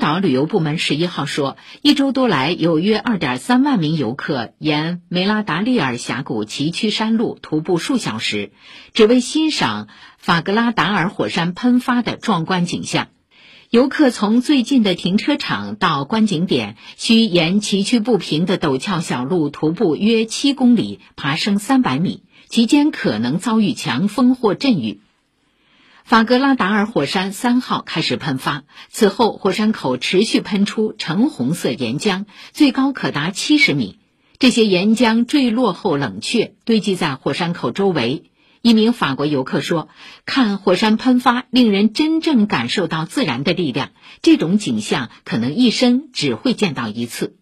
岛旅游部门十一号说，一周多来，有约二点三万名游客沿梅拉达利尔峡谷崎岖山路徒步数小时，只为欣赏法格拉达尔火山喷发的壮观景象。游客从最近的停车场到观景点，需沿崎岖不平的陡峭小路徒步约七公里，爬升三百米，期间可能遭遇强风或阵雨。法格拉达尔火山三号开始喷发，此后火山口持续喷出橙红色岩浆，最高可达七十米。这些岩浆坠落后冷却，堆积在火山口周围。一名法国游客说：“看火山喷发，令人真正感受到自然的力量。这种景象可能一生只会见到一次。”